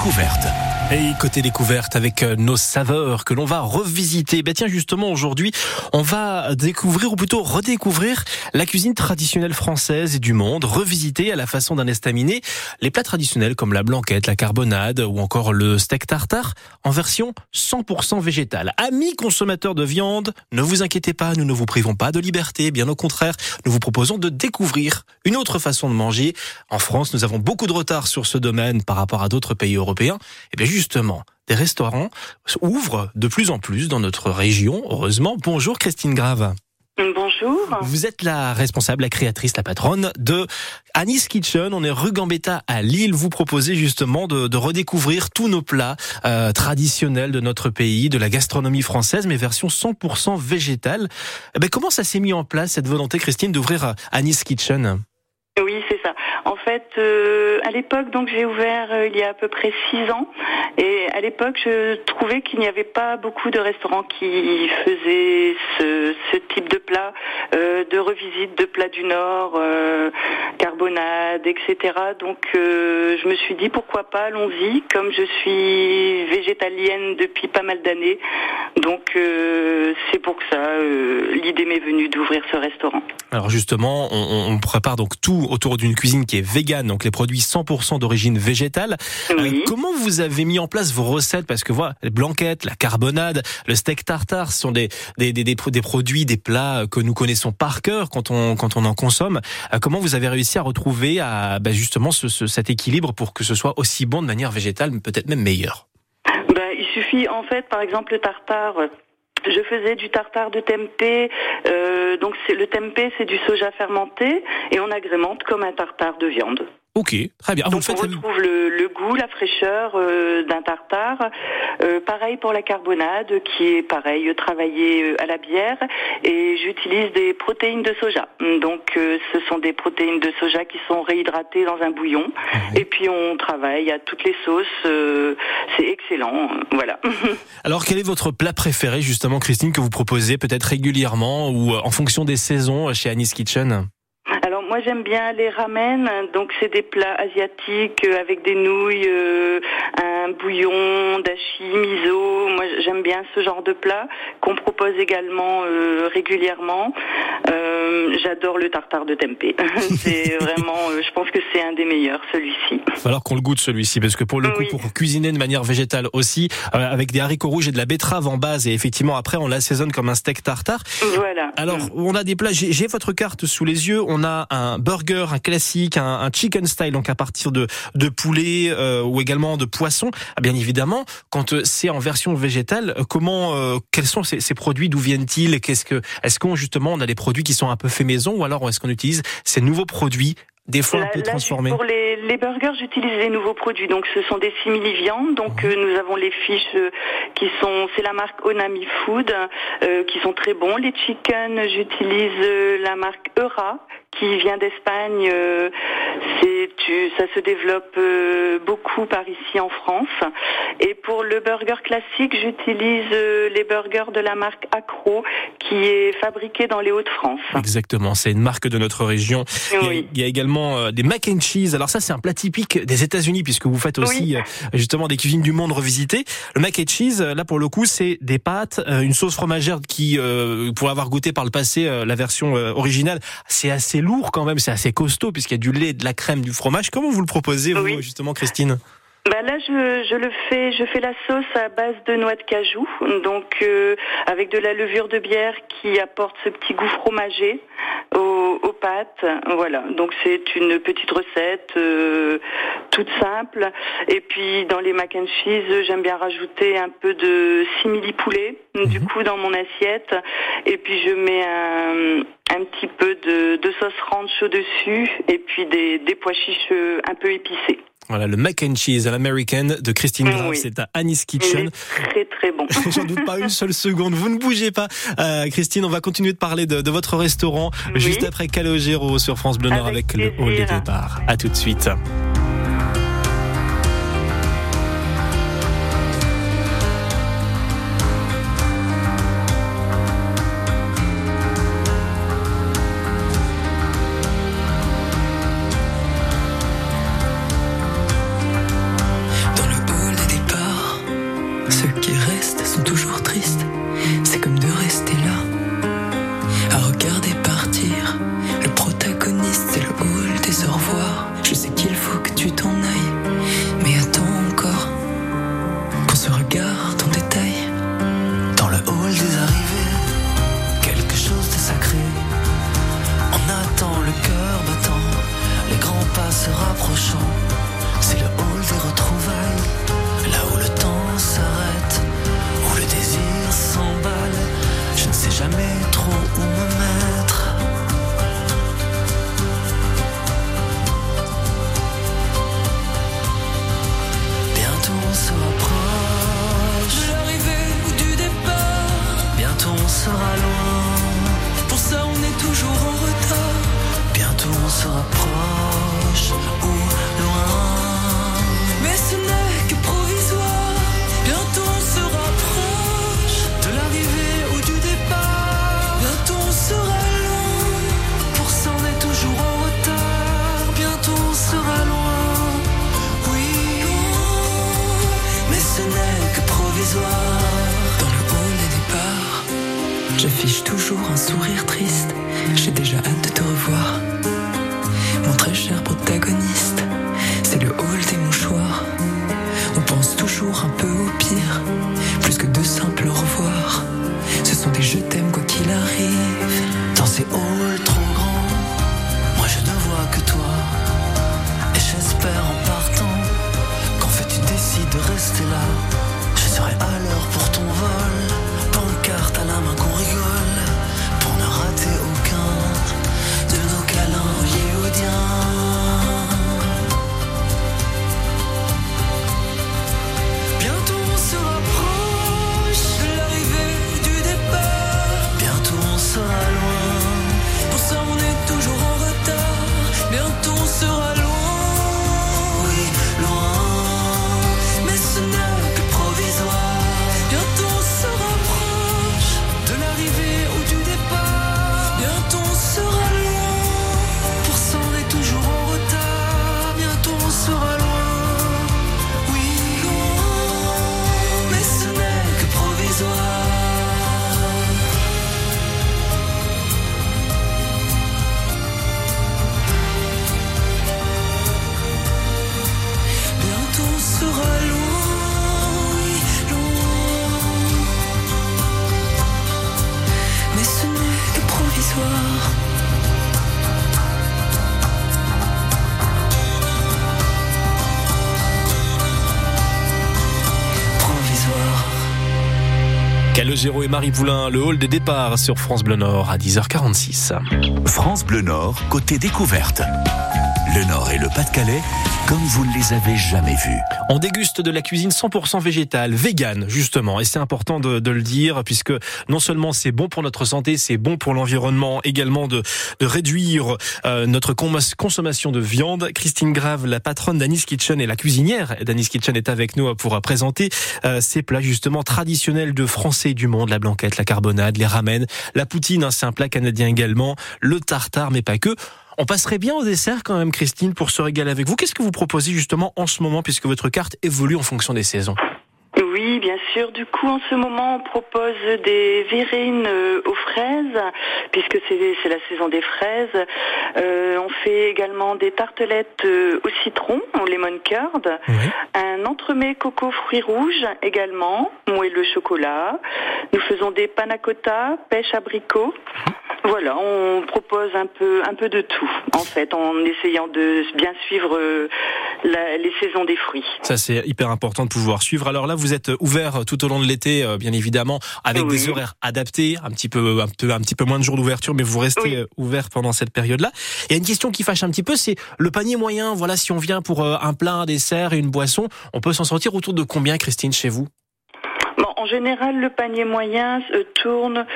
découverte. Et côté découverte avec euh, nos saveurs que l'on va revisiter. Ben tiens justement aujourd'hui, on va découvrir ou plutôt redécouvrir la cuisine traditionnelle française et du monde, revisiter à la façon d'un estaminet les plats traditionnels comme la blanquette, la carbonade ou encore le steak tartare en version 100% végétale. Amis consommateurs de viande, ne vous inquiétez pas, nous ne vous privons pas de liberté, bien au contraire, nous vous proposons de découvrir une autre façon de manger. En France, nous avons beaucoup de retard sur ce domaine par rapport à d'autres pays européens. Bien justement, des restaurants ouvrent de plus en plus dans notre région, heureusement. Bonjour Christine Grave. Bonjour. Vous êtes la responsable, la créatrice, la patronne de Anis Kitchen. On est rue Gambetta à Lille. Vous proposez justement de, de redécouvrir tous nos plats euh, traditionnels de notre pays, de la gastronomie française, mais version 100% végétale. Eh ben, comment ça s'est mis en place cette volonté, Christine, d'ouvrir euh, Anis Kitchen? Oui, c'est ça. En fait, euh, à l'époque, donc j'ai ouvert euh, il y a à peu près six ans, et à l'époque, je trouvais qu'il n'y avait pas beaucoup de restaurants qui faisaient ce, type de plat, euh, de revisite de plats du Nord, carbonade, etc. Donc, euh, je me suis dit pourquoi pas, allons-y. Comme je suis végétalienne depuis pas mal d'années, donc euh, c'est pour ça euh, l'idée m'est venue d'ouvrir ce restaurant. Alors justement, on, on prépare donc tout autour d'une cuisine qui est végane, donc les produits 100% d'origine végétale. Oui. Comment vous avez mis en place vos recettes? Parce que voilà, les blanquettes, la carbonade, le steak tartare ce sont des, des, des, des, pro- des produits, des plats que nous connaissons par cœur quand on, quand on en consomme. Comment vous avez réussi à retrouver bah, justement ce, ce- cet équilibre pour que ce soit aussi bon de manière végétale, mais peut-être même meilleur Ben, il suffit, en fait, par exemple, le tartare. Je faisais du tartare de tempeh, euh, donc le tempeh, c'est du soja fermenté, et on agrémente comme un tartare de viande. Ok, très bien. Ah, donc on retrouve le, le goût, la fraîcheur euh, d'un tartare. Euh, pareil pour la carbonade, qui est pareil travaillée euh, à la bière, et j'utilise des protéines de soja. Donc euh, ce sont des protéines de soja qui sont réhydratées dans un bouillon, et puis on travaille à toutes les sauces. c'est excellent, voilà. Alors, quel est votre plat préféré, justement, Christine, que vous proposez peut-être régulièrement ou en fonction des saisons chez Annie's Kitchen? Moi j'aime bien les ramen, donc c'est des plats asiatiques euh, avec des nouilles, euh, un bouillon, dashi, miso. Moi j'aime bien ce genre de plat qu'on propose également euh, régulièrement. Euh, J'adore le tartare de tempeh. c'est vraiment, je pense que c'est un des meilleurs celui-ci. Falloir qu'on le goûte celui-ci parce que pour le coup Oui. pour cuisiner de manière végétale aussi avec des haricots rouges et de la betterave en base et effectivement après on l'assaisonne comme un steak tartare. Voilà. Alors on a des plats j'ai votre carte sous les yeux, on a un burger, un classique, un, un chicken style donc à partir de de poulet euh, ou également de poisson. Ah, bien évidemment, quand euh, c'est en version végétale, euh, comment euh, quels sont ces, ces produits d'où viennent-ils Qu'est-ce que est-ce qu'on justement on a des produits qui sont un peu faits maison ou alors est-ce qu'on utilise ces nouveaux produits des fois un peu là, transformés pour les, les burgers, j'utilise les nouveaux produits. Donc, ce sont des simili-viandes. Donc, Mhm. euh, nous avons les fiches euh, qui sont, c'est la marque Onami Food, euh, qui sont très bons. Les chicken, j'utilise la marque Eura, qui vient d'Espagne. euh, tu, ça se développe euh, beaucoup par ici en France. Et pour le burger classique, j'utilise euh, les burgers de la marque Accro, qui est fabriquée dans les Hauts-de-France. Exactement, c'est une marque de notre région. Il y a, Oui. il y a également des mac and cheese. Alors ça, c'est un plat typique des États-Unis puisque vous faites aussi Oui. justement des cuisines du monde revisitées. Le mac and cheese, là pour le coup, c'est des pâtes, une sauce fromagère qui, pour avoir goûté par le passé la version originale, c'est assez lourd quand même, c'est assez costaud puisqu'il y a du lait, de la crème, du fromage. Comment vous le proposez, vous Oui. justement, Christine? Bah là, je, je le fais, je fais la sauce à base de noix de cajou, donc euh, avec de la levure de bière qui apporte ce petit goût fromager pâtes. Voilà, donc c'est une petite recette euh, toute simple. Et puis dans les mac and cheese, j'aime bien rajouter un peu de simili poulet, du Mhm. coup dans mon assiette. Et puis je mets un, un petit peu de, de sauce ranch au-dessus, et puis des, des pois chiches euh, un peu épicés. Voilà, le mac and cheese à l'américaine de Christine Graff, oui. c'est à Annie's Kitchen. très très bon. J'en doute pas une seule seconde. Vous ne bougez pas. Euh, Christine, on va continuer de parler de, de votre restaurant Oui. juste après Calogero sur France Bleu Nord avec, Avec le hall des départs. À tout de suite. Toujours un sourire triste. J'ai déjà hâte de te revoir. Calogero et Marie Poulain, le hall des départs sur France Bleu Nord à 10h46. France Bleu Nord, côté découverte. Le Nord et le Pas-de-Calais, comme vous ne les avez jamais vus. On déguste de la cuisine 100% végétale, vegan justement, et c'est important de, de, le dire puisque non seulement c'est bon pour notre santé, c'est bon pour l'environnement, également de, de réduire euh, notre consommation de viande. Christine Grave, la patronne d'Anis Kitchen et la cuisinière d'Anis Kitchen est avec nous pour présenter euh, ces plats justement traditionnels de Français du monde, la blanquette, la carbonade, les ramen, la poutine, hein, c'est un plat canadien également, le tartare, mais pas que. On passerait bien au dessert quand même, Christine, pour se régaler avec vous. Qu'est-ce que vous proposez justement en ce moment, puisque votre carte évolue en fonction des saisons oui, bien sûr. Du coup, en ce moment, on propose des virines euh, aux fraises, puisque c'est la saison des fraises. Euh, on fait également des tartelettes euh, au citron, au lemon curd, oui. un entremets coco fruits rouges également, moelleux chocolat. Nous faisons des panna cotta, pêche abricot. Voilà, on propose un peu, un peu de tout, en fait, en essayant de bien suivre la, les saisons des fruits. Ça, c'est hyper important de pouvoir suivre. Alors là, vous êtes ouvert tout au long de l'été, bien évidemment, avec oui. des horaires adaptés, un petit peu, un peu, un petit peu moins de jours d'ouverture, mais vous restez oui. ouvert pendant cette période-là. Il y a une question qui fâche un petit peu, c'est le panier moyen. Voilà, si on vient pour un plat, un dessert et une boisson, on peut s'en sortir autour de combien, Christine, chez vous? En général, le panier moyen euh, tourne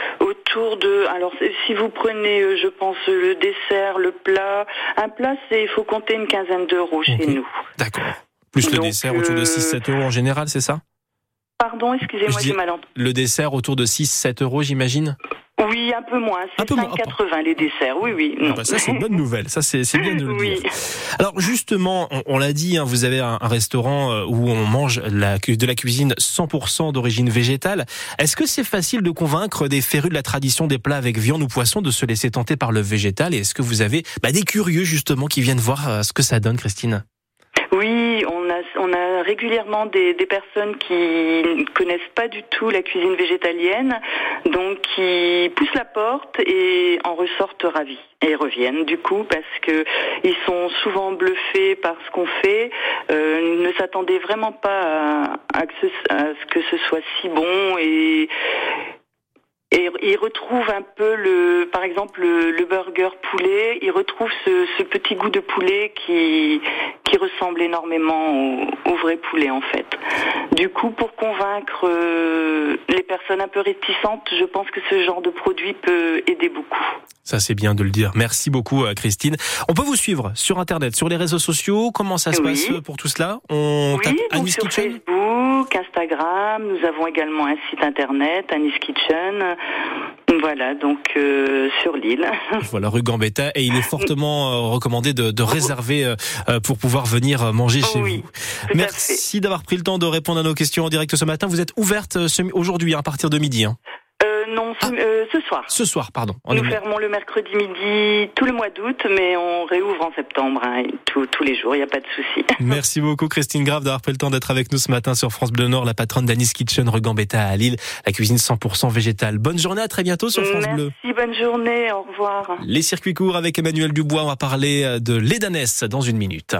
autour de. Alors, si vous prenez, euh, je pense, le dessert, le plat, un plat, c'est il faut compter une quinzaine d'euros okay. chez nous. D'accord. Plus le dessert autour de 6-7 euros en général, c'est ça? Pardon, excusez-moi, j'ai mal entendu. Le dessert autour de 6-7 euros, j'imagine? Oui, un peu moins. C'est 5,80 les desserts. Oui, oui. Ah bah ça, c'est une bonne nouvelle. Ça, c'est bien de le dire. Alors, justement, on, l'a dit, hein, vous avez un, restaurant euh, où on mange la, de la cuisine 100% d'origine végétale. Est-ce que c'est facile de convaincre des férus de la tradition des plats avec viande ou poisson de se laisser tenter par le végétal? Et est-ce que vous avez bah, des curieux, justement, qui viennent voir euh, ce que ça donne, Christine? Oui, on on régulièrement des, personnes qui ne connaissent pas du tout la cuisine végétalienne, donc qui poussent la porte et en ressortent ravis et reviennent. Du coup parce que ils sont souvent bluffés par ce qu'on fait, euh, ne s'attendaient vraiment pas à, ce, à ce que ce soit si bon et et il retrouve un peu le, par exemple le, burger poulet. Il retrouve ce, petit goût de poulet qui qui ressemble énormément au, vrai poulet en fait. Du coup, pour convaincre euh, les personnes un peu réticentes, je pense que ce genre de produit peut aider beaucoup. Ça, c'est bien de le dire. Merci beaucoup, euh, Christine. On peut vous suivre sur Internet, sur les réseaux sociaux. Comment ça se passe pour tout cela? On oui, tape sur Facebook, Instagram. Nous avons également un site Internet, Anis Kitchen. Voilà, donc euh, sur l'île. Voilà, rue Gambetta. Et il est fortement euh, recommandé de, de réserver pour pouvoir venir manger chez vous. Merci d'avoir pris le temps de répondre à nos questions en direct ce matin. Vous êtes ouverte aujourd'hui à partir de midi. Hein. Non, ce, ah. ce, soir. Ce soir, pardon. Nous fermons le mercredi midi tout le mois d'août, mais on réouvre en septembre, hein, tous les jours, il n'y a pas de souci. Merci beaucoup Christine Grave d'avoir pris le temps d'être avec nous ce matin sur France Bleu Nord, la patronne d'Anis Kitchen Regambetta à Lille, la cuisine 100% végétale. Bonne journée, à très bientôt sur France Bleu. Merci, bonne journée, au revoir. Les circuits courts avec Emmanuel Dubois, on va parler de l'Edanès dans une minute.